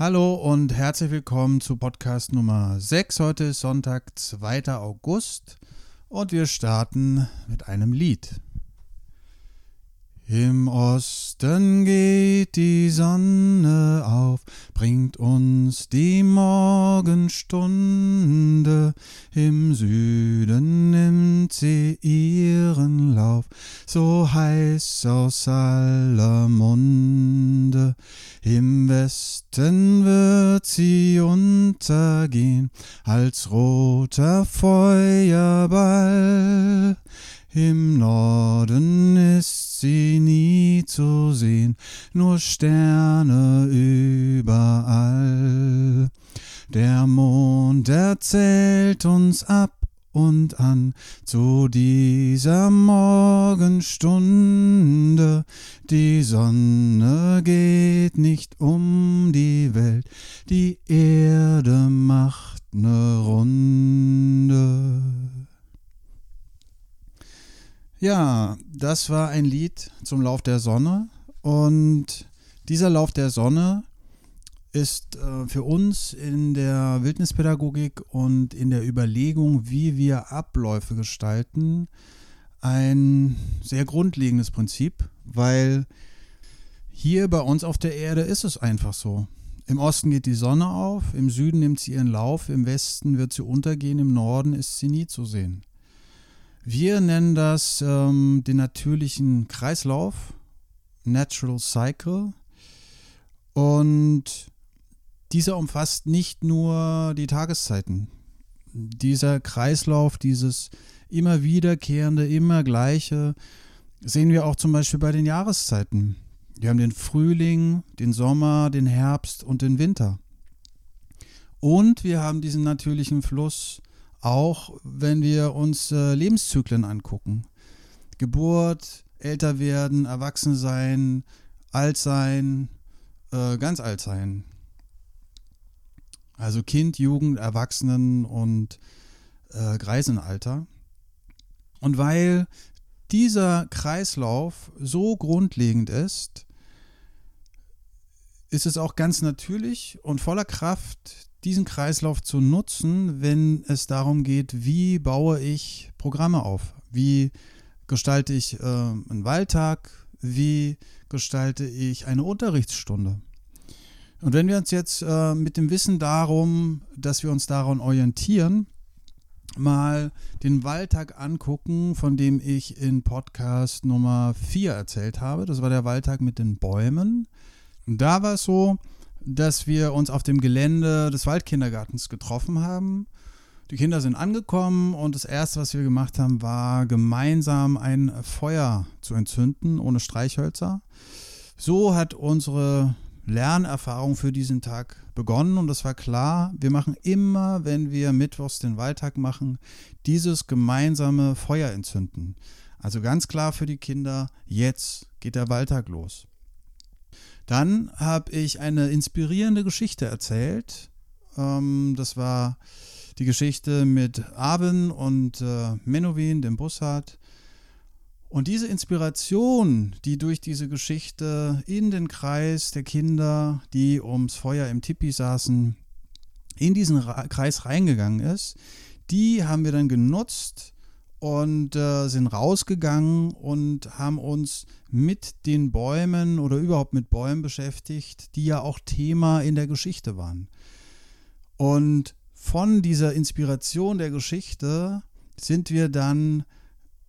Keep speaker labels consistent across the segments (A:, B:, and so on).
A: Hallo und herzlich willkommen zu Podcast Nummer 6. Heute ist Sonntag, 2. August und wir starten mit einem Lied. Im Osten geht die Sonne auf, bringt uns die Morgenstunde, im Süden nimmt sie ihren Lauf, so heiß aus aller Munde. Im Westen wird sie untergehen, als roter Feuerball. Im Norden ist sie nie zu sehen, nur Sterne überall. Der Mond erzählt uns ab und an zu dieser Morgenstunde. Die Sonne geht nicht um die Welt, die Erde macht ne Runde. Ja, das war ein Lied zum Lauf der Sonne und dieser Lauf der Sonne ist äh, für uns in der Wildnispädagogik und in der Überlegung, wie wir Abläufe gestalten, ein sehr grundlegendes Prinzip, weil hier bei uns auf der Erde ist es einfach so. Im Osten geht die Sonne auf, im Süden nimmt sie ihren Lauf, im Westen wird sie untergehen, im Norden ist sie nie zu sehen. Wir nennen das ähm, den natürlichen Kreislauf, Natural Cycle. Und dieser umfasst nicht nur die Tageszeiten. Dieser Kreislauf, dieses immer wiederkehrende, immer gleiche, sehen wir auch zum Beispiel bei den Jahreszeiten. Wir haben den Frühling, den Sommer, den Herbst und den Winter. Und wir haben diesen natürlichen Fluss auch wenn wir uns äh, Lebenszyklen angucken. Geburt, älter werden, erwachsen sein, alt sein, äh, ganz alt sein. Also Kind, Jugend, Erwachsenen und äh, Greisenalter. Und weil dieser Kreislauf so grundlegend ist, ist es auch ganz natürlich und voller Kraft, diesen Kreislauf zu nutzen, wenn es darum geht, wie baue ich Programme auf? Wie gestalte ich äh, einen Wahltag? Wie gestalte ich eine Unterrichtsstunde? Und wenn wir uns jetzt äh, mit dem Wissen darum, dass wir uns daran orientieren, mal den Wahltag angucken, von dem ich in Podcast Nummer 4 erzählt habe. Das war der Wahltag mit den Bäumen. Da war es so, dass wir uns auf dem Gelände des Waldkindergartens getroffen haben. Die Kinder sind angekommen und das Erste, was wir gemacht haben, war gemeinsam ein Feuer zu entzünden, ohne Streichhölzer. So hat unsere Lernerfahrung für diesen Tag begonnen und es war klar, wir machen immer, wenn wir Mittwochs den Waldtag machen, dieses gemeinsame Feuer entzünden. Also ganz klar für die Kinder, jetzt geht der Waldtag los. Dann habe ich eine inspirierende Geschichte erzählt. Ähm, das war die Geschichte mit Aben und äh, Menowin, dem Bussard. Und diese Inspiration, die durch diese Geschichte in den Kreis der Kinder, die ums Feuer im Tipi saßen, in diesen Ra Kreis reingegangen ist, die haben wir dann genutzt, und äh, sind rausgegangen und haben uns mit den Bäumen oder überhaupt mit Bäumen beschäftigt, die ja auch Thema in der Geschichte waren. Und von dieser Inspiration der Geschichte sind wir dann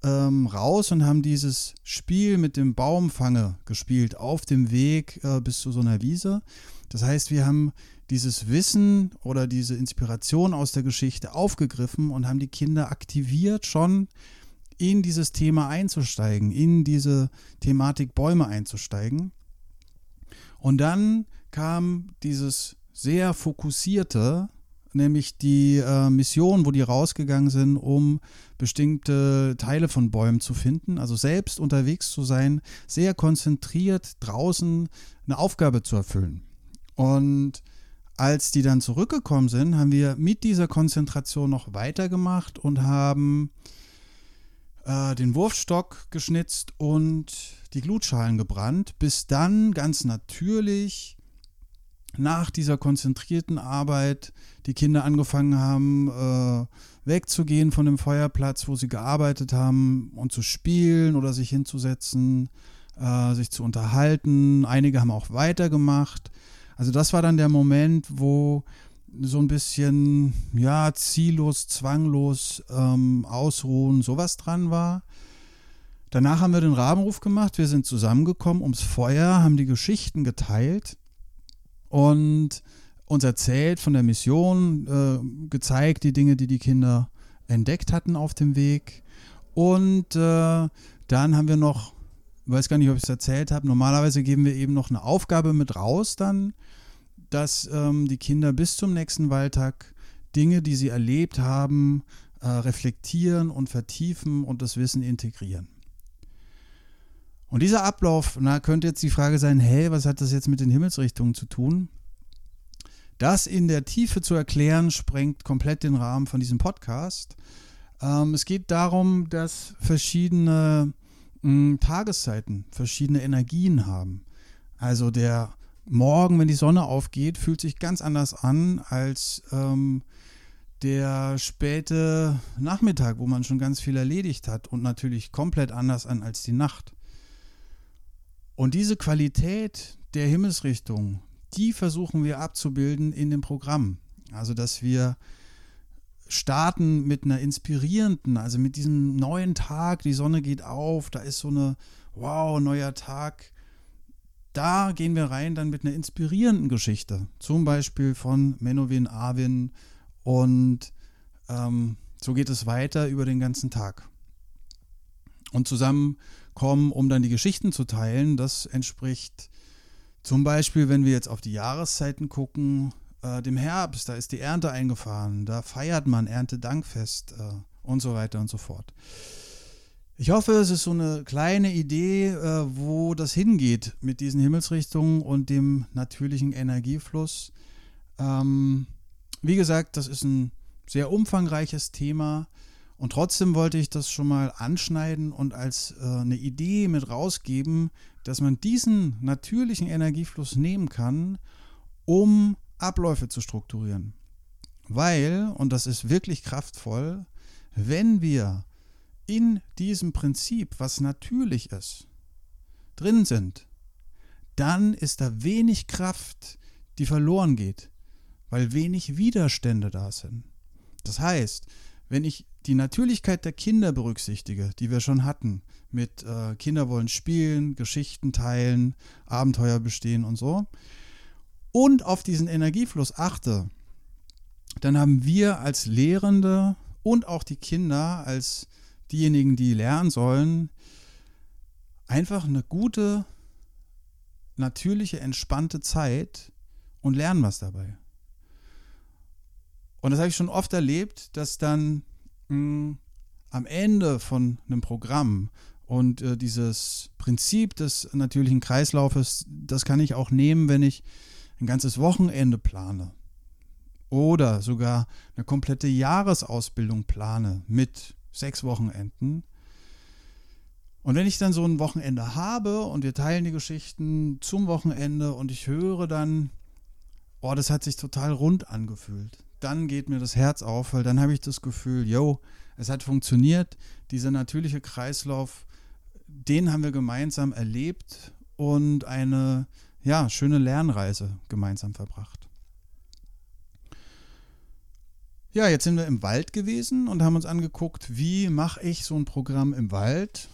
A: ähm, raus und haben dieses Spiel mit dem Baumfange gespielt auf dem Weg äh, bis zu so einer Wiese. Das heißt, wir haben dieses Wissen oder diese Inspiration aus der Geschichte aufgegriffen und haben die Kinder aktiviert, schon in dieses Thema einzusteigen, in diese Thematik Bäume einzusteigen. Und dann kam dieses sehr fokussierte, nämlich die äh, Mission, wo die rausgegangen sind, um bestimmte Teile von Bäumen zu finden, also selbst unterwegs zu sein, sehr konzentriert draußen eine Aufgabe zu erfüllen. Und als die dann zurückgekommen sind, haben wir mit dieser Konzentration noch weitergemacht und haben äh, den Wurfstock geschnitzt und die Glutschalen gebrannt, bis dann ganz natürlich nach dieser konzentrierten Arbeit die Kinder angefangen haben, äh, wegzugehen von dem Feuerplatz, wo sie gearbeitet haben und zu spielen oder sich hinzusetzen, äh, sich zu unterhalten. Einige haben auch weitergemacht. Also das war dann der Moment, wo so ein bisschen, ja, ziellos, zwanglos ähm, ausruhen, sowas dran war. Danach haben wir den Rabenruf gemacht, wir sind zusammengekommen ums Feuer, haben die Geschichten geteilt und uns erzählt von der Mission, äh, gezeigt die Dinge, die die Kinder entdeckt hatten auf dem Weg. Und äh, dann haben wir noch, weiß gar nicht, ob ich es erzählt habe, normalerweise geben wir eben noch eine Aufgabe mit raus dann, dass ähm, die Kinder bis zum nächsten Wahltag Dinge, die sie erlebt haben, äh, reflektieren und vertiefen und das Wissen integrieren. Und dieser Ablauf, na, könnte jetzt die Frage sein, hey, was hat das jetzt mit den Himmelsrichtungen zu tun? Das in der Tiefe zu erklären, sprengt komplett den Rahmen von diesem Podcast. Ähm, es geht darum, dass verschiedene hm, Tageszeiten verschiedene Energien haben. Also der Morgen, wenn die Sonne aufgeht, fühlt sich ganz anders an als ähm, der späte Nachmittag, wo man schon ganz viel erledigt hat und natürlich komplett anders an als die Nacht. Und diese Qualität der Himmelsrichtung, die versuchen wir abzubilden in dem Programm. Also, dass wir starten mit einer inspirierenden, also mit diesem neuen Tag, die Sonne geht auf, da ist so eine, wow, neuer Tag. Da gehen wir rein dann mit einer inspirierenden Geschichte, zum Beispiel von Menowin Arvin und ähm, so geht es weiter über den ganzen Tag. Und zusammen kommen, um dann die Geschichten zu teilen. Das entspricht zum Beispiel, wenn wir jetzt auf die Jahreszeiten gucken, äh, dem Herbst, da ist die Ernte eingefahren, da feiert man Erntedankfest äh, und so weiter und so fort. Ich hoffe, es ist so eine kleine Idee, äh, wo das hingeht mit diesen Himmelsrichtungen und dem natürlichen Energiefluss. Ähm, wie gesagt, das ist ein sehr umfangreiches Thema. Und trotzdem wollte ich das schon mal anschneiden und als äh, eine Idee mit rausgeben, dass man diesen natürlichen Energiefluss nehmen kann, um Abläufe zu strukturieren. Weil, und das ist wirklich kraftvoll, wenn wir in diesem Prinzip, was natürlich ist, drin sind, dann ist da wenig Kraft, die verloren geht, weil wenig Widerstände da sind. Das heißt, wenn ich die Natürlichkeit der Kinder berücksichtige, die wir schon hatten, mit äh, Kinder wollen spielen, Geschichten teilen, Abenteuer bestehen und so, und auf diesen Energiefluss achte, dann haben wir als Lehrende und auch die Kinder als diejenigen, die lernen sollen, einfach eine gute, natürliche, entspannte Zeit und lernen was dabei. Und das habe ich schon oft erlebt, dass dann mh, hm, am Ende von einem Programm und äh, dieses Prinzip des natürlichen Kreislaufes, das kann ich auch nehmen, wenn ich ein ganzes Wochenende plane oder sogar eine komplette Jahresausbildung plane mit sechs Wochenenden. Und wenn ich dann so ein Wochenende habe und wir teilen die Geschichten zum Wochenende und ich höre dann, oh, das hat sich total rund angefühlt dann geht mir das Herz auf, weil dann habe ich das Gefühl, yo, es hat funktioniert. Dieser natürliche Kreislauf, den haben wir gemeinsam erlebt und eine ja, schöne Lernreise gemeinsam verbracht. Ja, jetzt sind wir im Wald gewesen und haben uns angeguckt, wie mache ich so ein Programm im Wald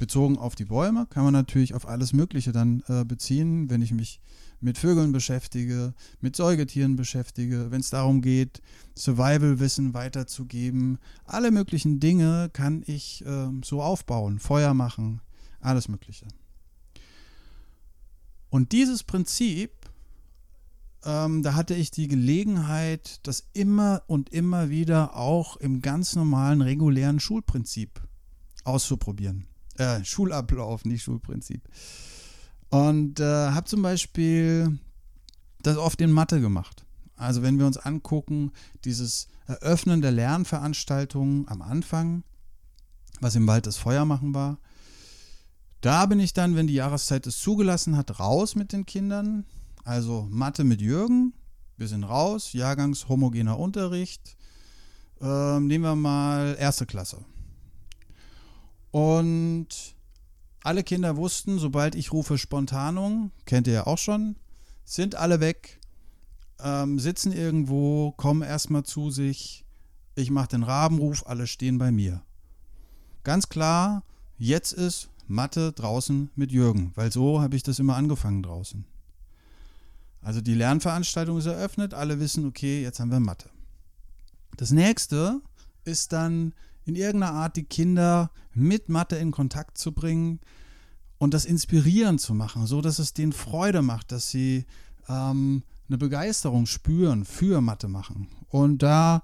A: bezogen auf die Bäume. Kann man natürlich auf alles Mögliche dann äh, beziehen, wenn ich mich mit Vögeln beschäftige, mit Säugetieren beschäftige, wenn es darum geht, Survival-Wissen weiterzugeben. Alle möglichen Dinge kann ich äh, so aufbauen, Feuer machen, alles Mögliche. Und dieses Prinzip, ähm, da hatte ich die Gelegenheit, das immer und immer wieder auch im ganz normalen, regulären Schulprinzip auszuprobieren. Äh, Schulablauf, nicht Schulprinzip. Und äh, habe zum Beispiel das oft in Mathe gemacht. Also wenn wir uns angucken, dieses Eröffnen der Lernveranstaltungen am Anfang, was im Wald das Feuer machen war, da bin ich dann, wenn die Jahreszeit es zugelassen hat, raus mit den Kindern. Also Mathe mit Jürgen, wir sind raus, jahrgangshomogener Unterricht. Ähm, nehmen wir mal erste Klasse. Und alle Kinder wussten, sobald ich rufe Spontanung, kennt ihr ja auch schon, sind alle weg, ähm, sitzen irgendwo, kommen erstmal zu sich. Ich mache den Rabenruf, alle stehen bei mir. Ganz klar, jetzt ist Mathe draußen mit Jürgen, weil so habe ich das immer angefangen draußen. Also die Lernveranstaltung ist eröffnet, alle wissen, okay, jetzt haben wir Mathe. Das nächste ist dann in irgendeiner Art die Kinder mit Mathe in Kontakt zu bringen und das inspirierend zu machen, so dass es denen Freude macht, dass sie ähm, eine Begeisterung spüren für Mathe machen. Und da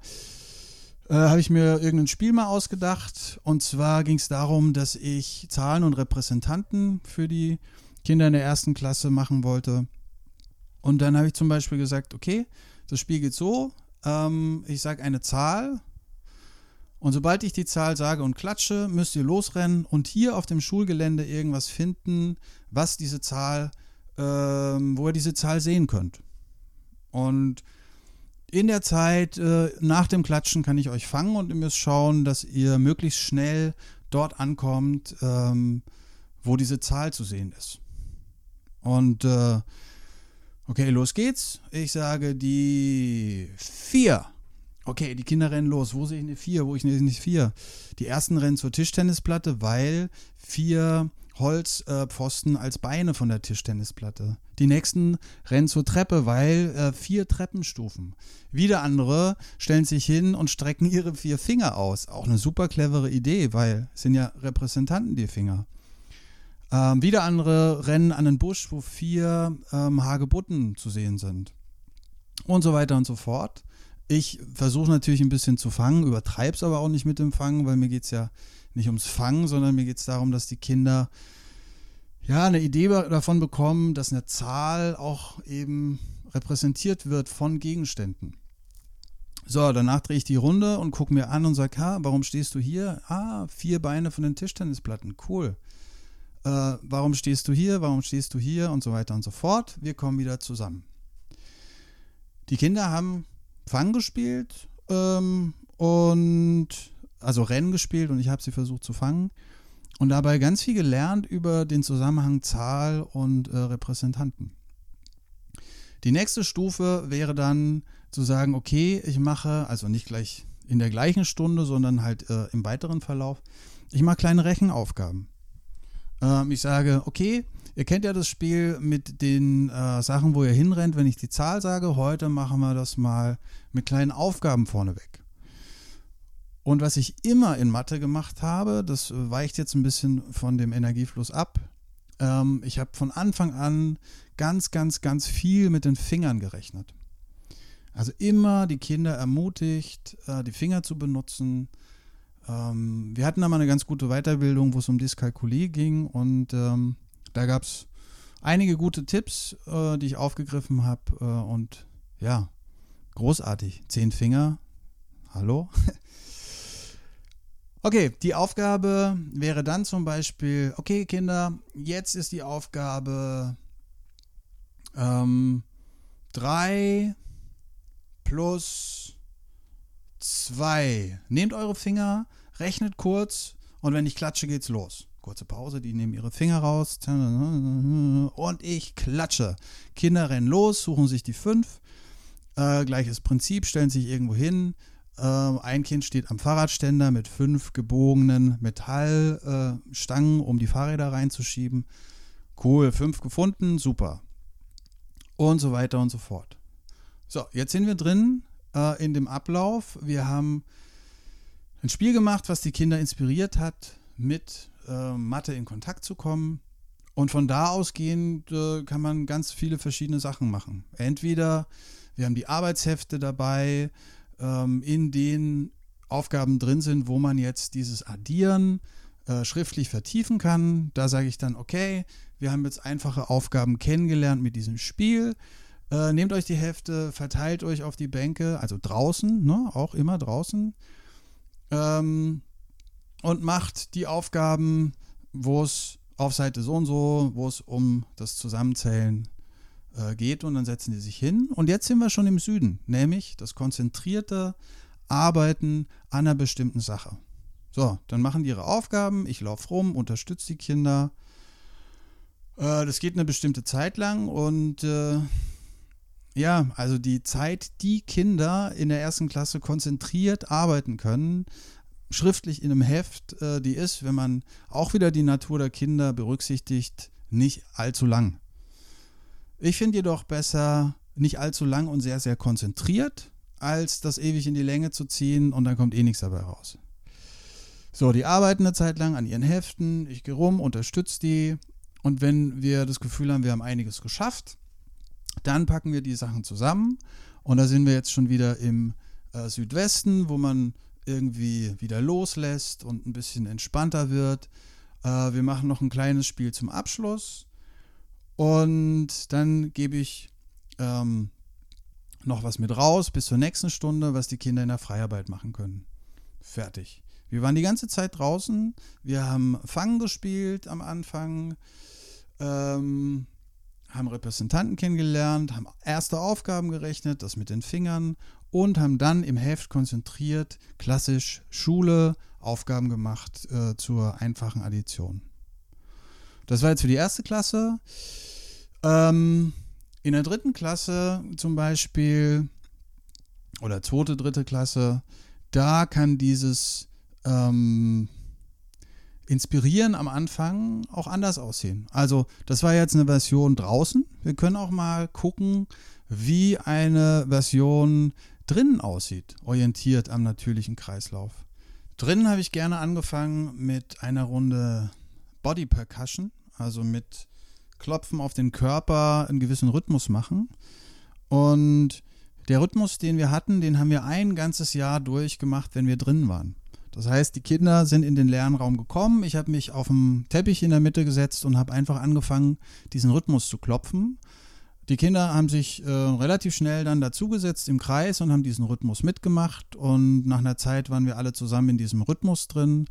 A: äh, habe ich mir irgendein Spiel mal ausgedacht. Und zwar ging es darum, dass ich Zahlen und Repräsentanten für die Kinder in der ersten Klasse machen wollte. Und dann habe ich zum Beispiel gesagt, okay, das Spiel geht so, ähm, ich sage eine Zahl und sobald ich die Zahl sage und klatsche, müsst ihr losrennen und hier auf dem Schulgelände irgendwas finden, was diese Zahl, ähm, wo ihr diese Zahl sehen könnt. Und in der Zeit äh, nach dem Klatschen kann ich euch fangen und ihr müsst schauen, dass ihr möglichst schnell dort ankommt, ähm, wo diese Zahl zu sehen ist. Und äh, okay, los geht's. Ich sage die 4. Okay, die Kinder rennen los. Wo sehe ich eine 4? Wo ich eine 4? Die ersten rennen zur Tischtennisplatte, weil vier Holzpfosten äh, als Beine von der Tischtennisplatte. Die nächsten rennen zur Treppe, weil äh, vier Treppenstufen. Wieder andere stellen sich hin und strecken ihre vier Finger aus. Auch eine super clevere Idee, weil es sind ja Repräsentanten die Finger. Ähm, wieder andere rennen an den Busch, wo vier ähm, Hagebutten zu sehen sind. Und so weiter und so fort. Ich versuche natürlich ein bisschen zu fangen, übertreibe es aber auch nicht mit dem Fangen, weil mir geht es ja nicht ums Fangen, sondern mir geht es darum, dass die Kinder ja eine Idee davon bekommen, dass eine Zahl auch eben repräsentiert wird von Gegenständen. So, danach drehe ich die Runde und gucke mir an und sage, ha, warum stehst du hier? Ah, vier Beine von den Tischtennisplatten, cool. Äh, warum stehst du hier? Warum stehst du hier? Und so weiter und so fort. Wir kommen wieder zusammen. Die Kinder haben Fang gespielt ähm, und also Rennen gespielt und ich habe sie versucht zu fangen und dabei ganz viel gelernt über den Zusammenhang Zahl und äh, Repräsentanten. Die nächste Stufe wäre dann zu sagen, okay, ich mache, also nicht gleich in der gleichen Stunde, sondern halt äh, im weiteren Verlauf, ich mache kleine Rechenaufgaben. Ähm, ich sage, okay, ihr kennt ja das Spiel mit den äh, Sachen, wo ihr hinrennt, wenn ich die Zahl sage. Heute machen wir das mal mit kleinen Aufgaben vorneweg. Und was ich immer in Mathe gemacht habe, das weicht jetzt ein bisschen von dem Energiefluss ab. Ähm, ich habe von Anfang an ganz, ganz, ganz viel mit den Fingern gerechnet. Also immer die Kinder ermutigt, äh, die Finger zu benutzen. Ähm, wir hatten da mal eine ganz gute Weiterbildung, wo es um Dyskalkulie ging und ähm, da gab es einige gute Tipps, äh, die ich aufgegriffen habe äh, und ja, großartig. Zehn Finger, hallo? Okay, die Aufgabe wäre dann zum Beispiel, okay Kinder, jetzt ist die Aufgabe ähm, 3 plus 2. Nehmt eure Finger, rechnet kurz und wenn ich klatsche, geht's los. Kurze Pause, die nehmen ihre Finger raus und ich klatsche. Kinder rennen los, suchen sich die 5. Äh, gleiches Prinzip, stellen sich irgendwo hin, ein Kind steht am Fahrradständer mit fünf gebogenen Metallstangen, äh, um die Fahrräder reinzuschieben. Cool, fünf gefunden, super. Und so weiter und so fort. So, jetzt sind wir drin äh, in dem Ablauf. Wir haben ein Spiel gemacht, was die Kinder inspiriert hat, mit äh, Mathe in Kontakt zu kommen. Und von da ausgehend äh, kann man ganz viele verschiedene Sachen machen. Entweder wir haben die Arbeitshefte dabei, ähm, in denen Aufgaben drin sind, wo man jetzt dieses Addieren äh, schriftlich vertiefen kann. Da sage ich dann, okay, wir haben jetzt einfache Aufgaben kennengelernt mit diesem Spiel. Äh, nehmt euch die Hefte, verteilt euch auf die Bänke, also draußen, ne, auch immer draußen. Ähm, und macht die Aufgaben, wo es auf Seite so und so, wo es um das Zusammenzählen äh, geht und dann setzen die sich hin. Und jetzt sind wir schon im Süden, nämlich das konzentrierte Arbeiten an einer bestimmten Sache. So, dann machen die ihre Aufgaben, ich laufe rum, unterstütze die Kinder. Äh, das geht eine bestimmte Zeit lang und äh, ja, also die Zeit, die Kinder in der ersten Klasse konzentriert arbeiten können, schriftlich in einem Heft, äh, die ist, wenn man auch wieder die Natur der Kinder berücksichtigt, nicht allzu lang. Ich finde jedoch besser nicht allzu lang und sehr, sehr konzentriert, als das ewig in die Länge zu ziehen und dann kommt eh nichts dabei raus. So, die arbeiten eine Zeit lang an ihren Heften, ich gehe rum, unterstütze die und wenn wir das Gefühl haben, wir haben einiges geschafft, dann packen wir die Sachen zusammen und da sind wir jetzt schon wieder im äh, Südwesten, wo man irgendwie wieder loslässt und ein bisschen entspannter wird. Äh, wir machen noch ein kleines Spiel zum Abschluss und dann gebe ich ähm, noch was mit raus bis zur nächsten Stunde, was die Kinder in der Freiarbeit machen können. Fertig. Wir waren die ganze Zeit draußen. Wir haben Fangen gespielt am Anfang, ähm, haben Repräsentanten kennengelernt, haben erste Aufgaben gerechnet, das mit den Fingern und haben dann im Heft konzentriert, klassisch Schule, Aufgaben gemacht äh, zur einfachen Addition. Das war jetzt für die erste Klasse. Ähm, in der dritten Klasse zum Beispiel oder zweite, dritte Klasse, da kann dieses ähm, Inspirieren am Anfang auch anders aussehen. Also das war jetzt eine Version draußen. Wir können auch mal gucken, wie eine Version drinnen aussieht, orientiert am natürlichen Kreislauf. Drinnen habe ich gerne angefangen mit einer Runde Body Percussion, also mit Klopfen auf den Körper einen gewissen Rhythmus machen. Und der Rhythmus, den wir hatten, den haben wir ein ganzes Jahr durchgemacht, wenn wir drin waren. Das heißt, die Kinder sind in den Lernraum gekommen. Ich habe mich auf dem Teppich in der Mitte gesetzt und habe einfach angefangen, diesen Rhythmus zu klopfen. Die Kinder haben sich äh, relativ schnell dann dazugesetzt im Kreis und haben diesen Rhythmus mitgemacht. Und nach einer Zeit waren wir alle zusammen in diesem Rhythmus drin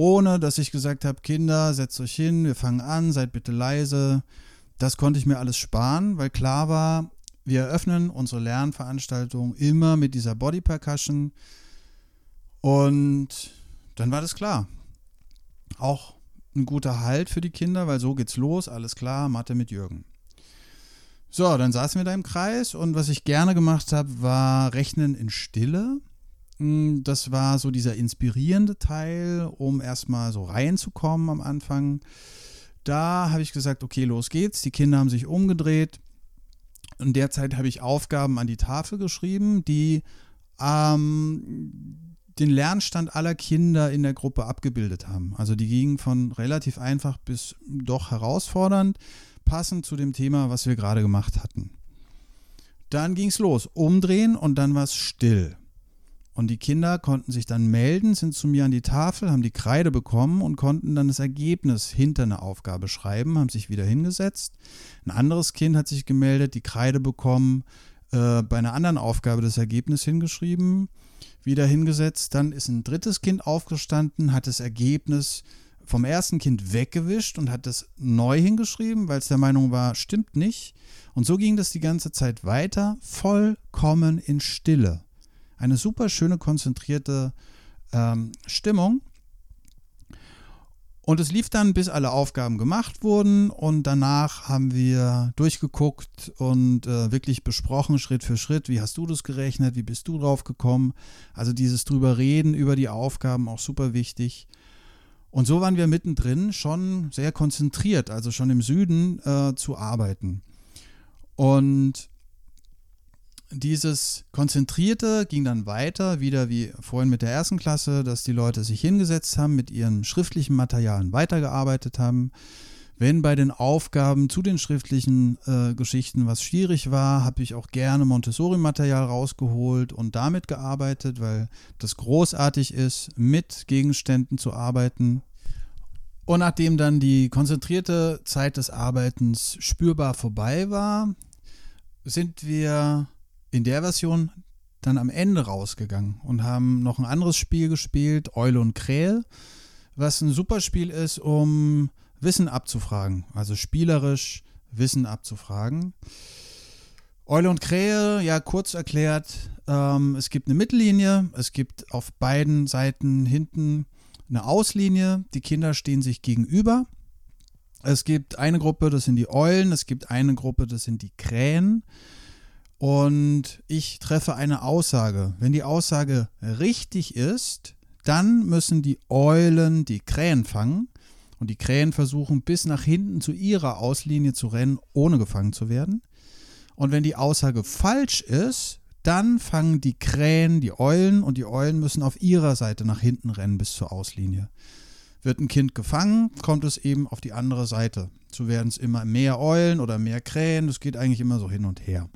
A: ohne dass ich gesagt habe, Kinder, setzt euch hin, wir fangen an, seid bitte leise. Das konnte ich mir alles sparen, weil klar war, wir eröffnen unsere Lernveranstaltung immer mit dieser Body Percussion. Und dann war das klar. Auch ein guter Halt für die Kinder, weil so geht's los, alles klar, Mathe mit Jürgen. So, dann saßen wir da im Kreis und was ich gerne gemacht habe, war Rechnen in Stille. Das war so dieser inspirierende Teil, um erstmal so reinzukommen am Anfang. Da habe ich gesagt, okay, los geht's. Die Kinder haben sich umgedreht. In der Zeit habe ich Aufgaben an die Tafel geschrieben, die ähm, den Lernstand aller Kinder in der Gruppe abgebildet haben. Also die gingen von relativ einfach bis doch herausfordernd, passend zu dem Thema, was wir gerade gemacht hatten. Dann ging es los, umdrehen und dann war es still. Und die Kinder konnten sich dann melden, sind zu mir an die Tafel, haben die Kreide bekommen und konnten dann das Ergebnis hinter einer Aufgabe schreiben, haben sich wieder hingesetzt. Ein anderes Kind hat sich gemeldet, die Kreide bekommen, äh, bei einer anderen Aufgabe das Ergebnis hingeschrieben, wieder hingesetzt. Dann ist ein drittes Kind aufgestanden, hat das Ergebnis vom ersten Kind weggewischt und hat das neu hingeschrieben, weil es der Meinung war, stimmt nicht. Und so ging das die ganze Zeit weiter, vollkommen in Stille eine super schöne, konzentrierte ähm, Stimmung. Und es lief dann, bis alle Aufgaben gemacht wurden und danach haben wir durchgeguckt und äh, wirklich besprochen, Schritt für Schritt, wie hast du das gerechnet, wie bist du drauf gekommen. Also dieses drüber reden über die Aufgaben auch super wichtig. Und so waren wir mittendrin schon sehr konzentriert, also schon im Süden äh, zu arbeiten. Und dieses Konzentrierte ging dann weiter, wieder wie vorhin mit der ersten Klasse, dass die Leute sich hingesetzt haben, mit ihren schriftlichen Materialien weitergearbeitet haben. Wenn bei den Aufgaben zu den schriftlichen äh, Geschichten was schwierig war, habe ich auch gerne Montessori-Material rausgeholt und damit gearbeitet, weil das großartig ist, mit Gegenständen zu arbeiten. Und nachdem dann die konzentrierte Zeit des Arbeitens spürbar vorbei war, sind wir in der Version dann am Ende rausgegangen und haben noch ein anderes Spiel gespielt, Eule und Krähe, was ein super Spiel ist, um Wissen abzufragen. Also spielerisch Wissen abzufragen. Eule und Krähe, ja, kurz erklärt, ähm, es gibt eine Mittellinie, es gibt auf beiden Seiten hinten eine Auslinie, die Kinder stehen sich gegenüber. Es gibt eine Gruppe, das sind die Eulen, es gibt eine Gruppe, das sind die Krähen. Und ich treffe eine Aussage. Wenn die Aussage richtig ist, dann müssen die Eulen die Krähen fangen. Und die Krähen versuchen bis nach hinten zu ihrer Auslinie zu rennen, ohne gefangen zu werden. Und wenn die Aussage falsch ist, dann fangen die Krähen die Eulen und die Eulen müssen auf ihrer Seite nach hinten rennen bis zur Auslinie. Wird ein Kind gefangen, kommt es eben auf die andere Seite. So werden es immer mehr Eulen oder mehr Krähen. Das geht eigentlich immer so hin und her.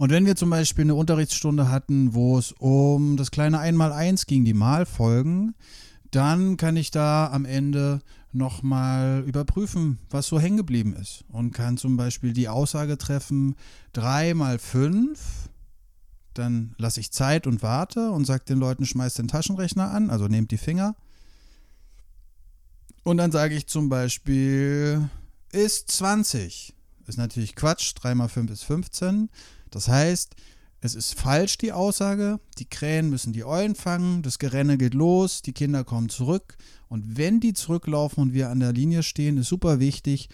A: Und wenn wir zum Beispiel eine Unterrichtsstunde hatten, wo es um das kleine Einmaleins ging, die Malfolgen, dann kann ich da am Ende nochmal überprüfen, was so hängen geblieben ist. Und kann zum Beispiel die Aussage treffen, 3 mal 5, dann lasse ich Zeit und warte und sage den Leuten, schmeißt den Taschenrechner an, also nehmt die Finger. Und dann sage ich zum Beispiel, ist 20. Ist natürlich Quatsch, 3 mal 5 ist 15. Das heißt, es ist falsch, die Aussage. Die Krähen müssen die Eulen fangen. Das Gerenne geht los. Die Kinder kommen zurück. Und wenn die zurücklaufen und wir an der Linie stehen, ist super wichtig,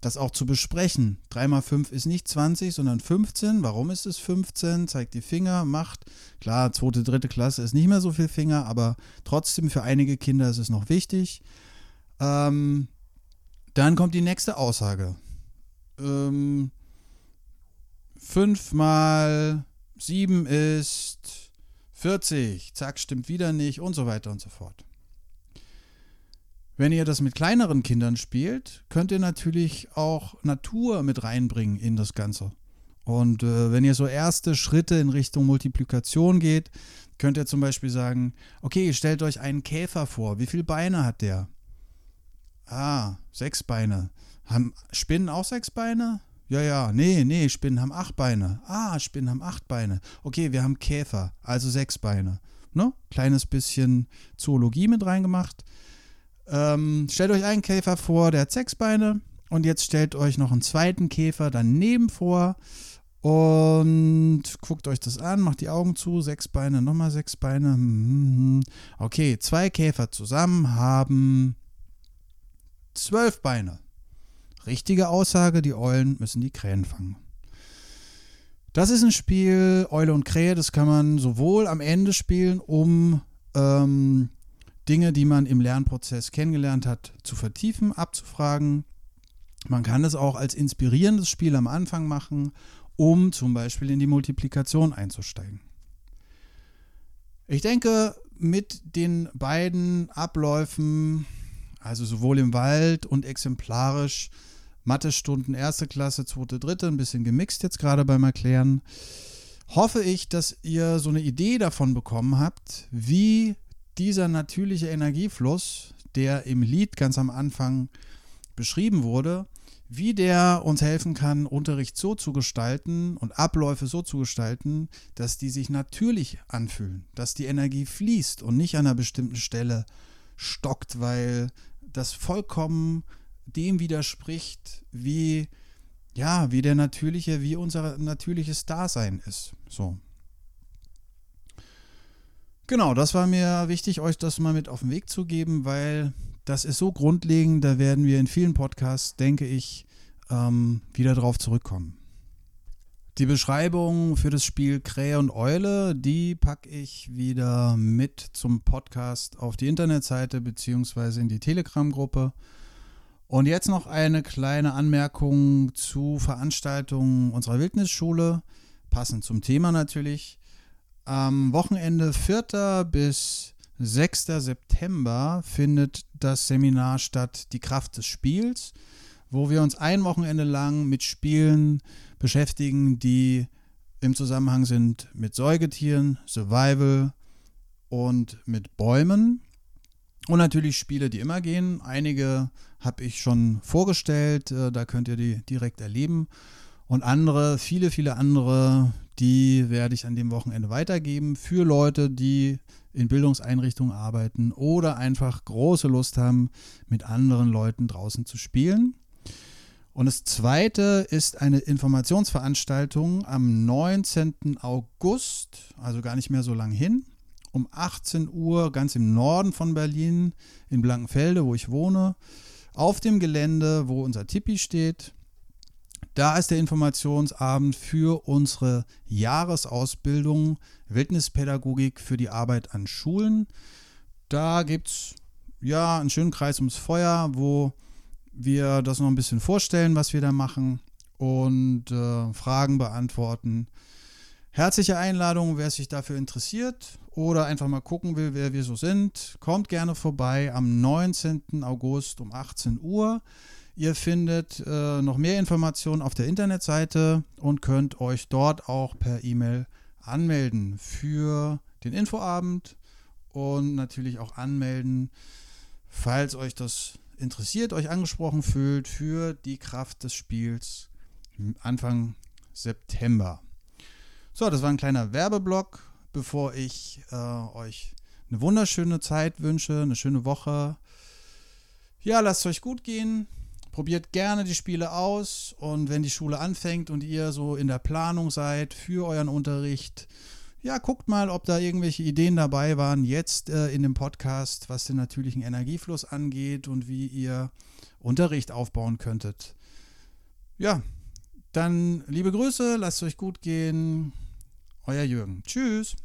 A: das auch zu besprechen. 3 mal 5 ist nicht 20, sondern 15. Warum ist es 15? Zeigt die Finger, macht. Klar, zweite, dritte Klasse ist nicht mehr so viel Finger, aber trotzdem für einige Kinder ist es noch wichtig. Ähm, dann kommt die nächste Aussage. Ähm, 5 mal 7 ist 40, zack, stimmt wieder nicht und so weiter und so fort. Wenn ihr das mit kleineren Kindern spielt, könnt ihr natürlich auch Natur mit reinbringen in das Ganze. Und äh, wenn ihr so erste Schritte in Richtung Multiplikation geht, könnt ihr zum Beispiel sagen, okay, stellt euch einen Käfer vor. Wie viele Beine hat der? Ah, sechs Beine. Haben Spinnen auch sechs Beine? Ja, ja, nee, nee, Spinnen haben acht Beine. Ah, Spinnen haben acht Beine. Okay, wir haben Käfer, also sechs Beine. Ne? Kleines bisschen Zoologie mit reingemacht. Ähm, stellt euch einen Käfer vor, der hat sechs Beine. Und jetzt stellt euch noch einen zweiten Käfer daneben vor. Und guckt euch das an, macht die Augen zu, sechs Beine, nochmal sechs Beine. Hm, hm, hm. Okay, zwei Käfer zusammen haben zwölf Beine. Richtige Aussage, die Eulen müssen die Krähen fangen. Das ist ein Spiel, Eule und Krähe, das kann man sowohl am Ende spielen, um ähm, Dinge, die man im Lernprozess kennengelernt hat, zu vertiefen, abzufragen. Man kann es auch als inspirierendes Spiel am Anfang machen, um zum Beispiel in die Multiplikation einzusteigen. Ich denke, mit den beiden Abläufen, also sowohl im Wald und exemplarisch, Mathe-Stunden erste Klasse, zweite, dritte, ein bisschen gemixt jetzt gerade beim Erklären. Hoffe ich, dass ihr so eine Idee davon bekommen habt, wie dieser natürliche Energiefluss, der im Lied ganz am Anfang beschrieben wurde, wie der uns helfen kann, Unterricht so zu gestalten und Abläufe so zu gestalten, dass die sich natürlich anfühlen, dass die Energie fließt und nicht an einer bestimmten Stelle stockt, weil das vollkommen dem widerspricht, wie ja, wie der natürliche, wie unser natürliches Dasein ist. So. Genau, das war mir wichtig, euch das mal mit auf den Weg zu geben, weil das ist so grundlegend, da werden wir in vielen Podcasts, denke ich, ähm, wieder drauf zurückkommen. Die Beschreibung für das Spiel Krähe und Eule, die packe ich wieder mit zum Podcast auf die Internetseite bzw. in die Telegram-Gruppe. Und jetzt noch eine kleine Anmerkung zu Veranstaltungen unserer Wildnisschule, passend zum Thema natürlich. Am Wochenende 4. bis 6. September findet das Seminar statt Die Kraft des Spiels, wo wir uns ein Wochenende lang mit Spielen beschäftigen, die im Zusammenhang sind mit Säugetieren, Survival und mit Bäumen. Und natürlich Spiele, die immer gehen. Einige habe ich schon vorgestellt, äh, da könnt ihr die direkt erleben. Und andere, viele, viele andere, die werde ich an dem Wochenende weitergeben für Leute, die in Bildungseinrichtungen arbeiten oder einfach große Lust haben, mit anderen Leuten draußen zu spielen. Und das zweite ist eine Informationsveranstaltung am 19. August, also gar nicht mehr so lang hin, um 18 Uhr ganz im Norden von Berlin in Blankenfelde, wo ich wohne, auf dem Gelände, wo unser Tipi steht. Da ist der Informationsabend für unsere Jahresausbildung Wildnispädagogik für die Arbeit an Schulen. Da gibt es ja einen schönen Kreis ums Feuer, wo wir das noch ein bisschen vorstellen, was wir da machen und äh, Fragen beantworten. Herzliche Einladung, wer sich dafür interessiert oder einfach mal gucken will, wer wir so sind. Kommt gerne vorbei am 19. August um 18 Uhr. Ihr findet äh, noch mehr Informationen auf der Internetseite und könnt euch dort auch per E-Mail anmelden für den Infoabend und natürlich auch anmelden, falls euch das interessiert, euch angesprochen fühlt für die Kraft des Spiels Anfang September. So, das war ein kleiner Werbeblock, bevor ich äh, euch eine wunderschöne Zeit wünsche, eine schöne Woche. Ja, lasst es euch gut gehen. Probiert gerne die Spiele aus und wenn die Schule anfängt und ihr so in der Planung seid für euren Unterricht, ja, guckt mal, ob da irgendwelche Ideen dabei waren, jetzt äh, in dem Podcast, was den natürlichen Energiefluss angeht und wie ihr Unterricht aufbauen könntet. Ja, dann liebe Grüße, lasst es euch gut gehen. Euer Jürgen. Tschüss.